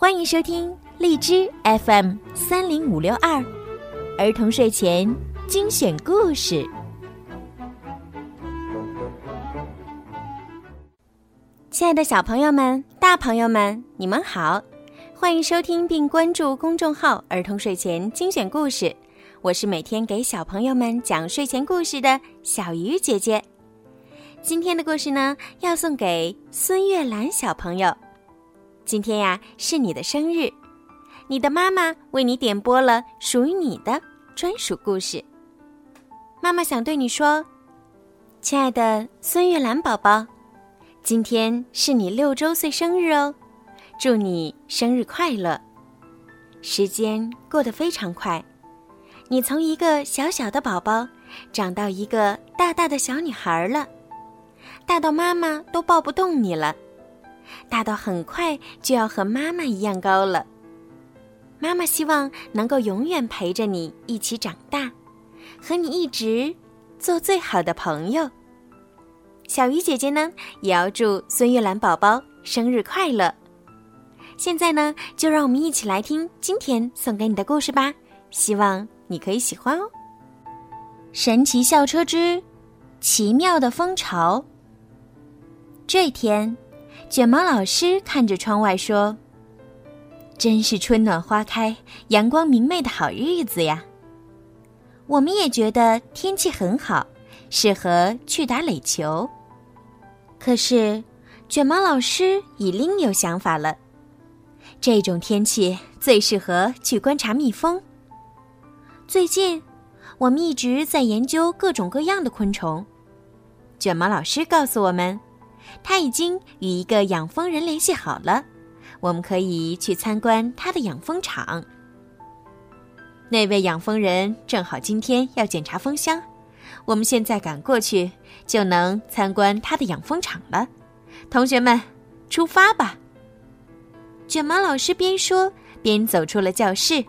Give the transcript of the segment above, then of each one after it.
欢迎收听荔枝 FM 三零五六二儿童睡前精选故事。亲爱的小朋友们、大朋友们，你们好！欢迎收听并关注公众号“儿童睡前精选故事”，我是每天给小朋友们讲睡前故事的小鱼姐姐。今天的故事呢，要送给孙月兰小朋友。今天呀，是你的生日，你的妈妈为你点播了属于你的专属故事。妈妈想对你说，亲爱的孙月兰宝宝，今天是你六周岁生日哦，祝你生日快乐！时间过得非常快，你从一个小小的宝宝长到一个大大的小女孩了，大到妈妈都抱不动你了。大到很快就要和妈妈一样高了。妈妈希望能够永远陪着你一起长大，和你一直做最好的朋友。小鱼姐姐呢，也要祝孙月兰宝宝生日快乐。现在呢，就让我们一起来听今天送给你的故事吧，希望你可以喜欢哦。神奇校车之奇妙的蜂巢。这天。卷毛老师看着窗外说：“真是春暖花开、阳光明媚的好日子呀！”我们也觉得天气很好，适合去打垒球。可是，卷毛老师已另有想法了。这种天气最适合去观察蜜蜂。最近，我们一直在研究各种各样的昆虫。卷毛老师告诉我们。他已经与一个养蜂人联系好了，我们可以去参观他的养蜂场。那位养蜂人正好今天要检查蜂箱，我们现在赶过去就能参观他的养蜂场了。同学们，出发吧！卷毛老师边说边走出了教室，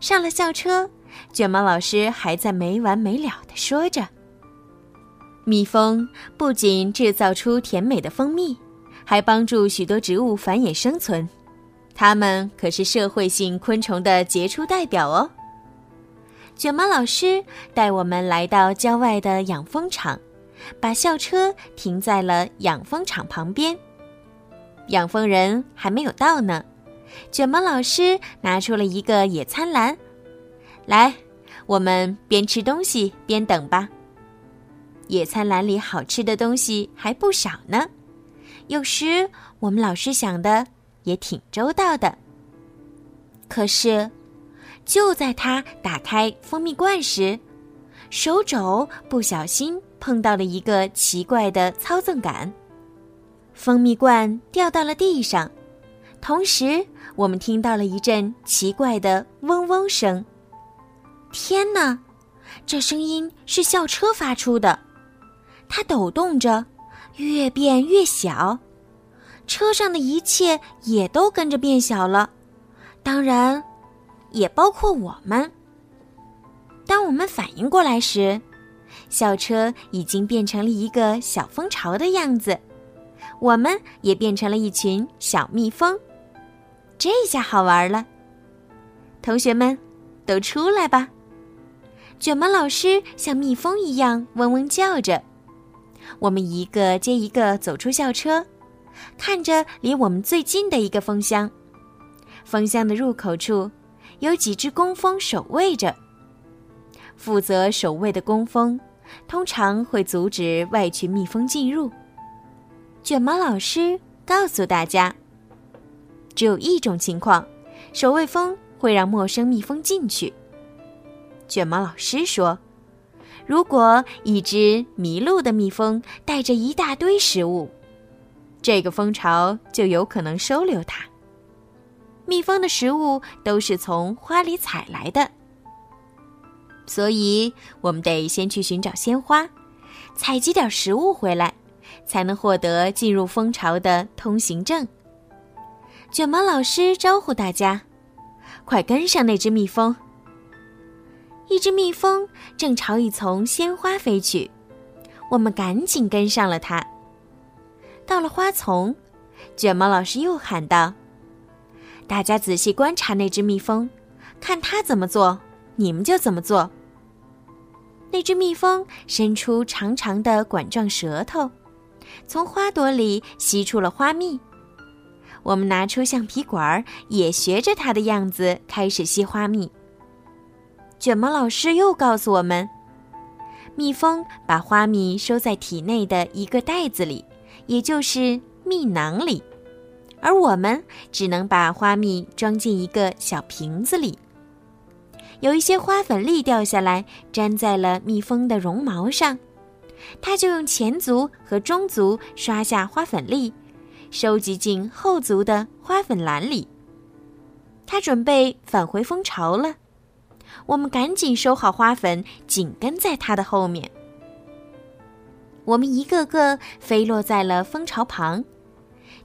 上了校车，卷毛老师还在没完没了的说着。蜜蜂不仅制造出甜美的蜂蜜，还帮助许多植物繁衍生存。它们可是社会性昆虫的杰出代表哦。卷毛老师带我们来到郊外的养蜂场，把校车停在了养蜂场旁边。养蜂人还没有到呢，卷毛老师拿出了一个野餐篮，来，我们边吃东西边等吧。野餐篮里好吃的东西还不少呢，有时我们老师想的也挺周到的。可是，就在他打开蜂蜜罐时，手肘不小心碰到了一个奇怪的操纵杆，蜂蜜罐掉到了地上，同时我们听到了一阵奇怪的嗡嗡声。天哪，这声音是校车发出的！它抖动着，越变越小，车上的一切也都跟着变小了，当然，也包括我们。当我们反应过来时，校车已经变成了一个小蜂巢的样子，我们也变成了一群小蜜蜂。这下好玩了，同学们，都出来吧！卷毛老师像蜜蜂一样嗡嗡叫着。我们一个接一个走出校车，看着离我们最近的一个蜂箱。蜂箱的入口处有几只工蜂守卫着。负责守卫的工蜂通常会阻止外群蜜蜂进入。卷毛老师告诉大家，只有一种情况，守卫蜂会让陌生蜜蜂进去。卷毛老师说。如果一只迷路的蜜蜂带着一大堆食物，这个蜂巢就有可能收留它。蜜蜂的食物都是从花里采来的，所以我们得先去寻找鲜花，采集点食物回来，才能获得进入蜂巢的通行证。卷毛老师招呼大家：“快跟上那只蜜蜂！”一只蜜蜂正朝一丛鲜花飞去，我们赶紧跟上了它。到了花丛，卷毛老师又喊道：“大家仔细观察那只蜜蜂，看它怎么做，你们就怎么做。那只蜜蜂伸出长长的管状舌头，从花朵里吸出了花蜜。我们拿出橡皮管，也学着它的样子开始吸花蜜。卷毛老师又告诉我们，蜜蜂把花蜜收在体内的一个袋子里，也就是蜜囊里，而我们只能把花蜜装进一个小瓶子里。有一些花粉粒掉下来，粘在了蜜蜂的绒毛上，它就用前足和中足刷下花粉粒，收集进后足的花粉篮里。它准备返回蜂巢了，我们赶紧收好花粉，紧跟在它的后面。我们一个个飞落在了蜂巢旁，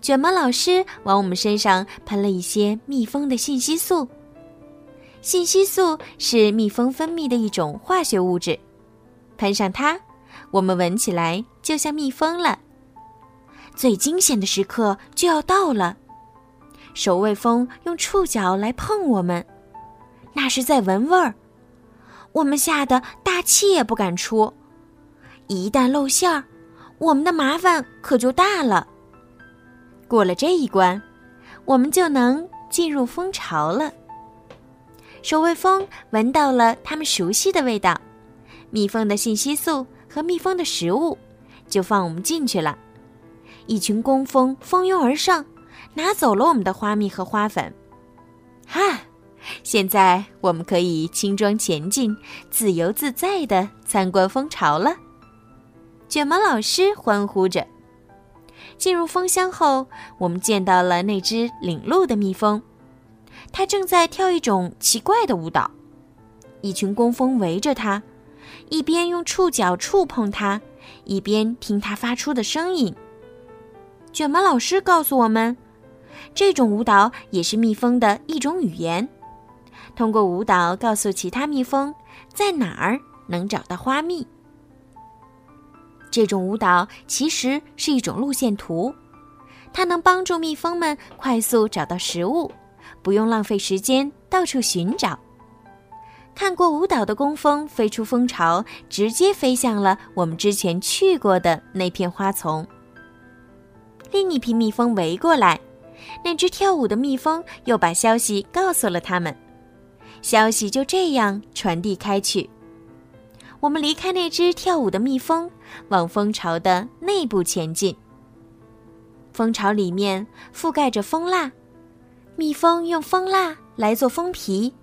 卷毛老师往我们身上喷了一些蜜蜂的信息素。信息素是蜜蜂分泌的一种化学物质，喷上它，我们闻起来就像蜜蜂了。最惊险的时刻就要到了，守卫蜂用触角来碰我们，那是在闻味儿。我们吓得大气也不敢出，一旦露馅儿，我们的麻烦可就大了。过了这一关，我们就能进入蜂巢了。守卫蜂闻到了它们熟悉的味道，蜜蜂的信息素和蜜蜂的食物，就放我们进去了。一群工蜂蜂拥而上，拿走了我们的花蜜和花粉。哈，现在我们可以轻装前进，自由自在地参观蜂巢了。卷毛老师欢呼着。进入蜂箱后，我们见到了那只领路的蜜蜂。它正在跳一种奇怪的舞蹈，一群工蜂围着它，一边用触角触碰它，一边听它发出的声音。卷毛老师告诉我们，这种舞蹈也是蜜蜂的一种语言，通过舞蹈告诉其他蜜蜂在哪儿能找到花蜜。这种舞蹈其实是一种路线图，它能帮助蜜蜂们快速找到食物。不用浪费时间到处寻找。看过舞蹈的工蜂飞出蜂巢，直接飞向了我们之前去过的那片花丛。另一批蜜蜂围过来，那只跳舞的蜜蜂又把消息告诉了他们，消息就这样传递开去。我们离开那只跳舞的蜜蜂，往蜂巢的内部前进。蜂巢里面覆盖着蜂蜡。蜜蜂用蜂蜡来做蜂皮，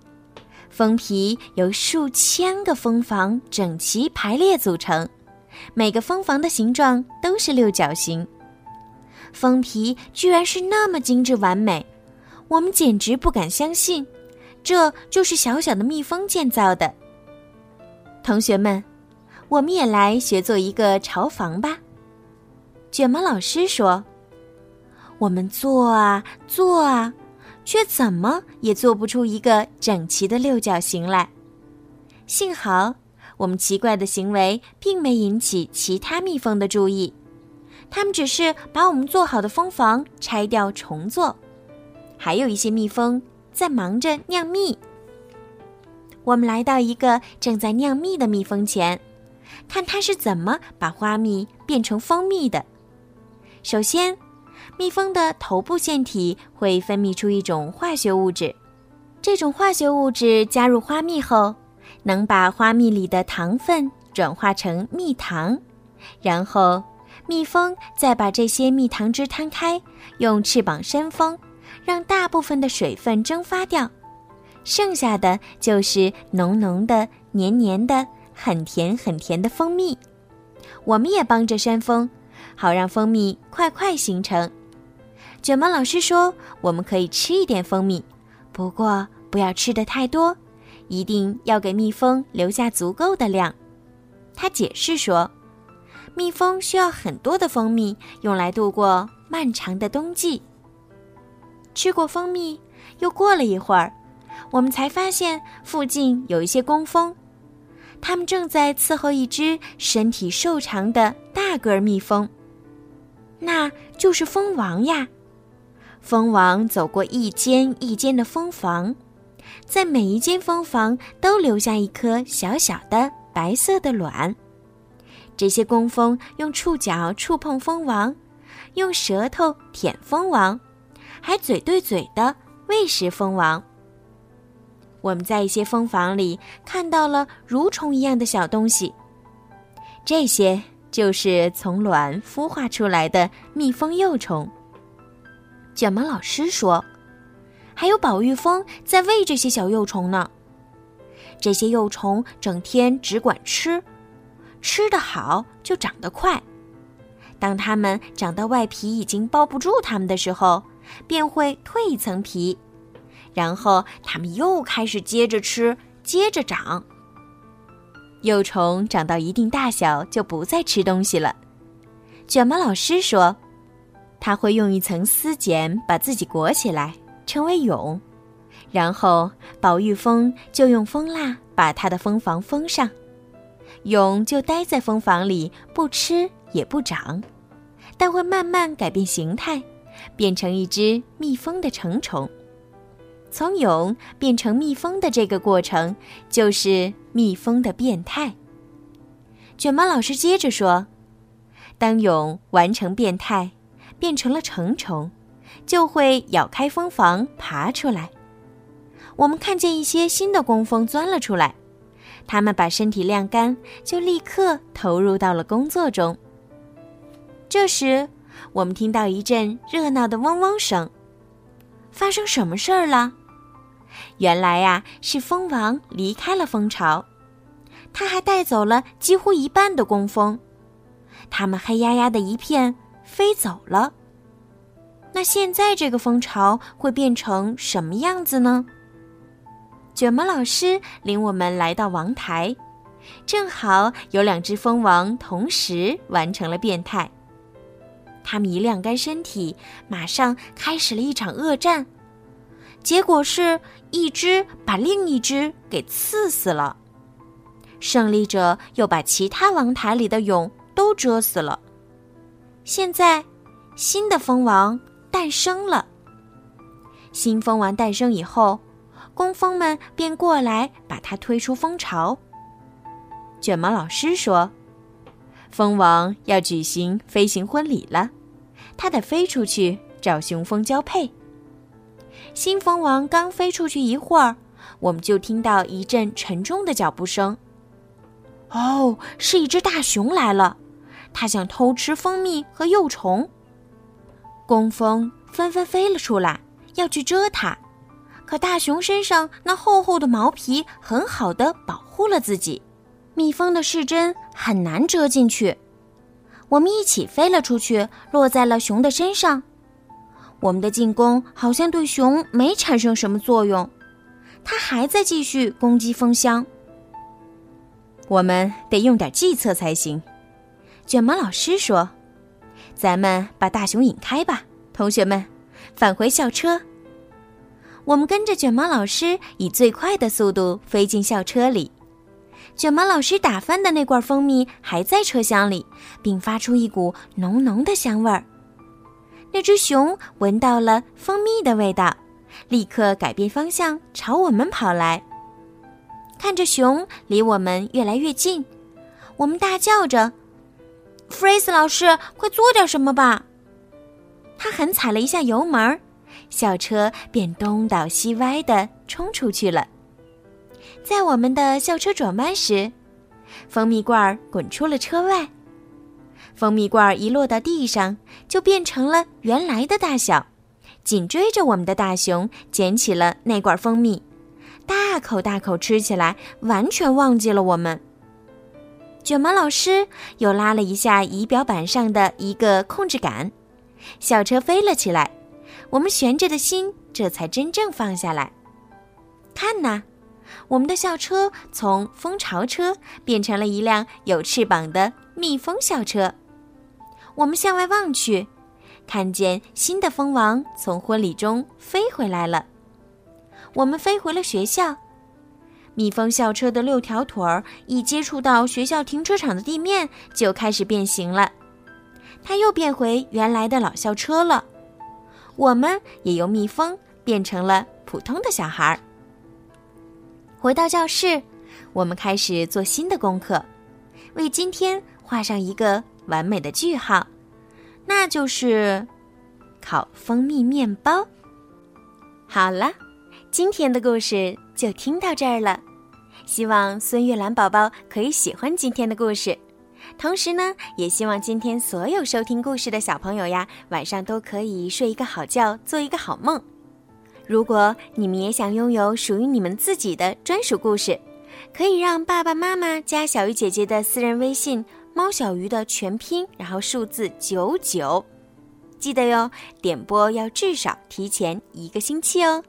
蜂皮由数千个蜂房整齐排列组成，每个蜂房的形状都是六角形。蜂皮居然是那么精致完美，我们简直不敢相信，这就是小小的蜜蜂建造的。同学们，我们也来学做一个巢房吧。卷毛老师说：“我们做啊做啊。”却怎么也做不出一个整齐的六角形来。幸好，我们奇怪的行为并没引起其他蜜蜂的注意，它们只是把我们做好的蜂房拆掉重做。还有一些蜜蜂在忙着酿蜜。我们来到一个正在酿蜜的蜜蜂前，看它是怎么把花蜜变成蜂蜜的。首先。蜜蜂的头部腺体会分泌出一种化学物质，这种化学物质加入花蜜后，能把花蜜里的糖分转化成蜜糖，然后蜜蜂再把这些蜜糖汁摊开，用翅膀扇风，让大部分的水分蒸发掉，剩下的就是浓浓的、黏黏的、很甜很甜的蜂蜜。我们也帮着扇风，好让蜂蜜快快形成。卷毛老师说：“我们可以吃一点蜂蜜，不过不要吃的太多，一定要给蜜蜂留下足够的量。”他解释说：“蜜蜂需要很多的蜂蜜，用来度过漫长的冬季。”吃过蜂蜜，又过了一会儿，我们才发现附近有一些工蜂，它们正在伺候一只身体瘦长的大个儿蜜蜂，那就是蜂王呀。蜂王走过一间一间的蜂房，在每一间蜂房都留下一颗小小的白色的卵。这些工蜂用触角触碰蜂王，用舌头舔蜂王，还嘴对嘴的喂食蜂王。我们在一些蜂房里看到了蠕虫一样的小东西，这些就是从卵孵化出来的蜜蜂幼虫。卷毛老师说：“还有宝玉蜂在喂这些小幼虫呢。这些幼虫整天只管吃，吃得好就长得快。当它们长到外皮已经包不住它们的时候，便会蜕一层皮。”然后它们又开始接着吃，接着长。幼虫长到一定大小就不再吃东西了。卷毛老师说，他会用一层丝茧把自己裹起来，成为蛹。然后宝玉蜂就用蜂蜡把它的蜂房封上，蛹就待在蜂房里，不吃也不长，但会慢慢改变形态，变成一只蜜蜂的成虫。从蛹变成蜜蜂的这个过程，就是蜜蜂的变态。卷毛老师接着说：“当蛹完成变态，变成了成虫，就会咬开蜂房爬出来。我们看见一些新的工蜂钻了出来，它们把身体晾干，就立刻投入到了工作中。这时，我们听到一阵热闹的嗡嗡声。发生什么事儿了？”原来呀，是蜂王离开了蜂巢，他还带走了几乎一半的工蜂，它们黑压压的一片飞走了。那现在这个蜂巢会变成什么样子呢？卷毛老师领我们来到王台，正好有两只蜂王同时完成了变态，它们一晾干身体，马上开始了一场恶战。结果是一只把另一只给刺死了，胜利者又把其他王台里的蛹都蛰死了。现在，新的蜂王诞生了。新蜂王诞生以后，工蜂们便过来把它推出蜂巢。卷毛老师说：“蜂王要举行飞行婚礼了，它得飞出去找雄蜂交配。”新蜂王刚飞出去一会儿，我们就听到一阵沉重的脚步声。哦，是一只大熊来了，它想偷吃蜂蜜和幼虫。工蜂纷纷飞了出来，要去蛰它，可大熊身上那厚厚的毛皮很好的保护了自己，蜜蜂的视针很难蛰进去。我们一起飞了出去，落在了熊的身上。我们的进攻好像对熊没产生什么作用，它还在继续攻击蜂箱。我们得用点计策才行。卷毛老师说：“咱们把大熊引开吧，同学们，返回校车。”我们跟着卷毛老师以最快的速度飞进校车里。卷毛老师打翻的那罐蜂蜜还在车厢里，并发出一股浓浓的香味儿。那只熊闻到了蜂蜜的味道，立刻改变方向朝我们跑来。看着熊离我们越来越近，我们大叫着：“弗瑞斯老师，快做点什么吧！”他狠踩了一下油门，小车便东倒西歪地冲出去了。在我们的校车转弯时，蜂蜜罐滚出了车外。蜂蜜罐一落到地上，就变成了原来的大小。紧追着我们的大熊捡起了那罐蜂蜜，大口大口吃起来，完全忘记了我们。卷毛老师又拉了一下仪表板上的一个控制杆，校车飞了起来，我们悬着的心这才真正放下来。看呐，我们的校车从蜂巢车变成了一辆有翅膀的蜜蜂校车。我们向外望去，看见新的蜂王从婚礼中飞回来了。我们飞回了学校，蜜蜂校车的六条腿儿一接触到学校停车场的地面，就开始变形了。它又变回原来的老校车了。我们也由蜜蜂变成了普通的小孩儿。回到教室，我们开始做新的功课，为今天画上一个完美的句号，那就是烤蜂蜜面包。好了，今天的故事就听到这儿了。希望孙月兰宝宝可以喜欢今天的故事，同时呢，也希望今天所有收听故事的小朋友呀，晚上都可以睡一个好觉，做一个好梦。如果你们也想拥有属于你们自己的专属故事，可以让爸爸妈妈加小鱼姐姐的私人微信“猫小鱼”的全拼，然后数字九九，记得哟，点播要至少提前一个星期哦。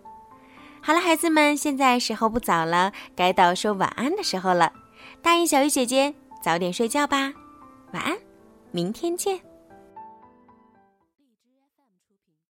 好了，孩子们，现在时候不早了，该到说晚安的时候了。答应小鱼姐姐早点睡觉吧，晚安，明天见。